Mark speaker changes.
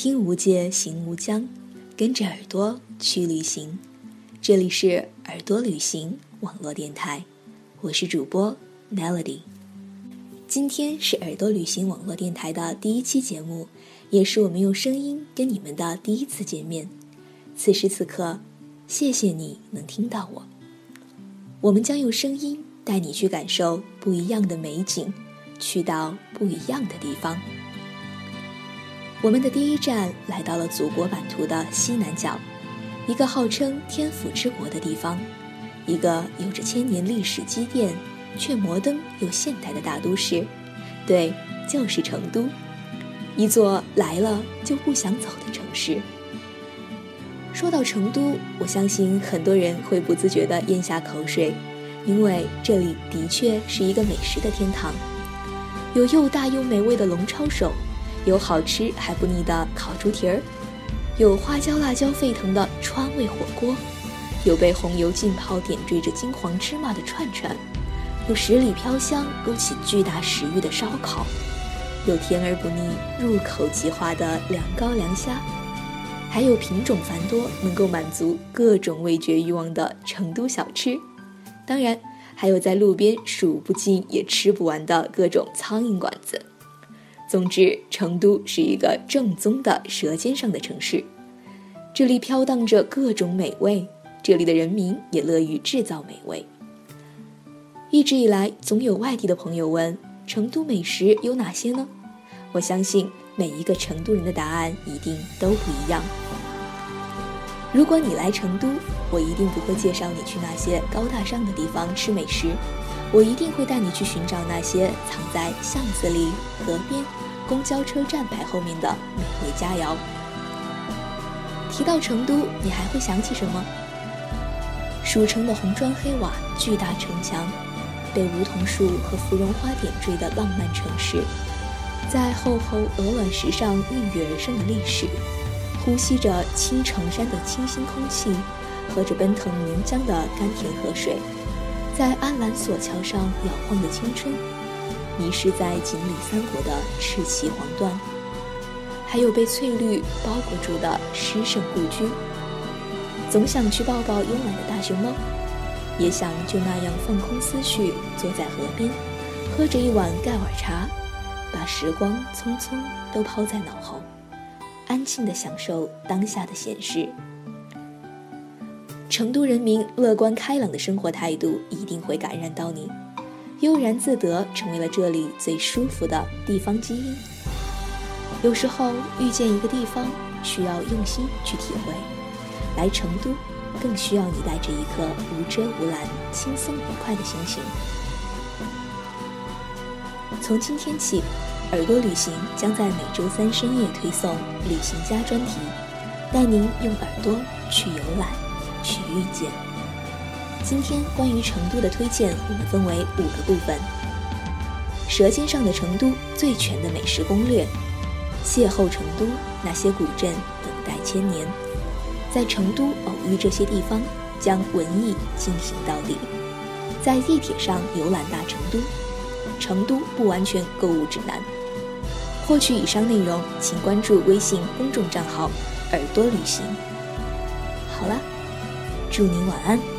Speaker 1: 听无界，行无疆，跟着耳朵去旅行。这里是耳朵旅行网络电台，我是主播 Melody。今天是耳朵旅行网络电台的第一期节目，也是我们用声音跟你们的第一次见面。此时此刻，谢谢你能听到我。我们将用声音带你去感受不一样的美景，去到不一样的地方。我们的第一站来到了祖国版图的西南角，一个号称天府之国的地方，一个有着千年历史积淀却摩登又现代的大都市，对，就是成都，一座来了就不想走的城市。说到成都，我相信很多人会不自觉地咽下口水，因为这里的确是一个美食的天堂，有又大又美味的龙抄手。有好吃还不腻的烤猪蹄儿，有花椒辣椒沸腾的川味火锅，有被红油浸泡点缀着金黄芝麻的串串，有十里飘香勾起巨大食欲的烧烤，有甜而不腻、入口即化的凉糕凉虾，还有品种繁多、能够满足各种味觉欲望的成都小吃，当然还有在路边数不尽也吃不完的各种苍蝇馆子。总之，成都是一个正宗的舌尖上的城市，这里飘荡着各种美味，这里的人民也乐于制造美味。一直以来，总有外地的朋友问成都美食有哪些呢？我相信每一个成都人的答案一定都不一样。如果你来成都，我一定不会介绍你去那些高大上的地方吃美食。我一定会带你去寻找那些藏在巷子里、河边、公交车站牌后面的美味佳肴。提到成都，你还会想起什么？蜀城的红砖黑瓦、巨大城墙，被梧桐树和芙蓉花点缀的浪漫城市，在厚厚鹅卵石上孕育而生的历史，呼吸着青城山的清新空气，喝着奔腾岷江的甘甜河水。在安澜索桥上摇晃的青春，迷失在锦里三国的赤旗黄缎，还有被翠绿包裹住的诗圣故居。总想去抱抱慵懒的大熊猫，也想就那样放空思绪，坐在河边，喝着一碗盖碗茶，把时光匆匆都抛在脑后，安静地享受当下的闲适。成都人民乐观开朗的生活态度一定会感染到你，悠然自得成为了这里最舒服的地方基因。有时候遇见一个地方，需要用心去体会；来成都，更需要你带着一颗无遮无拦、轻松愉快的心情。从今天起，耳朵旅行将在每周三深夜推送旅行家专题，带您用耳朵去游览。去遇见。今天关于成都的推荐，我们分为五个部分：舌尖上的成都最全的美食攻略，邂逅成都那些古镇等待千年，在成都偶遇这些地方，将文艺进行到底，在地铁上游览大成都，成都不完全购物指南。获取以上内容，请关注微信公众账号“耳朵旅行”。好了。祝您晚安。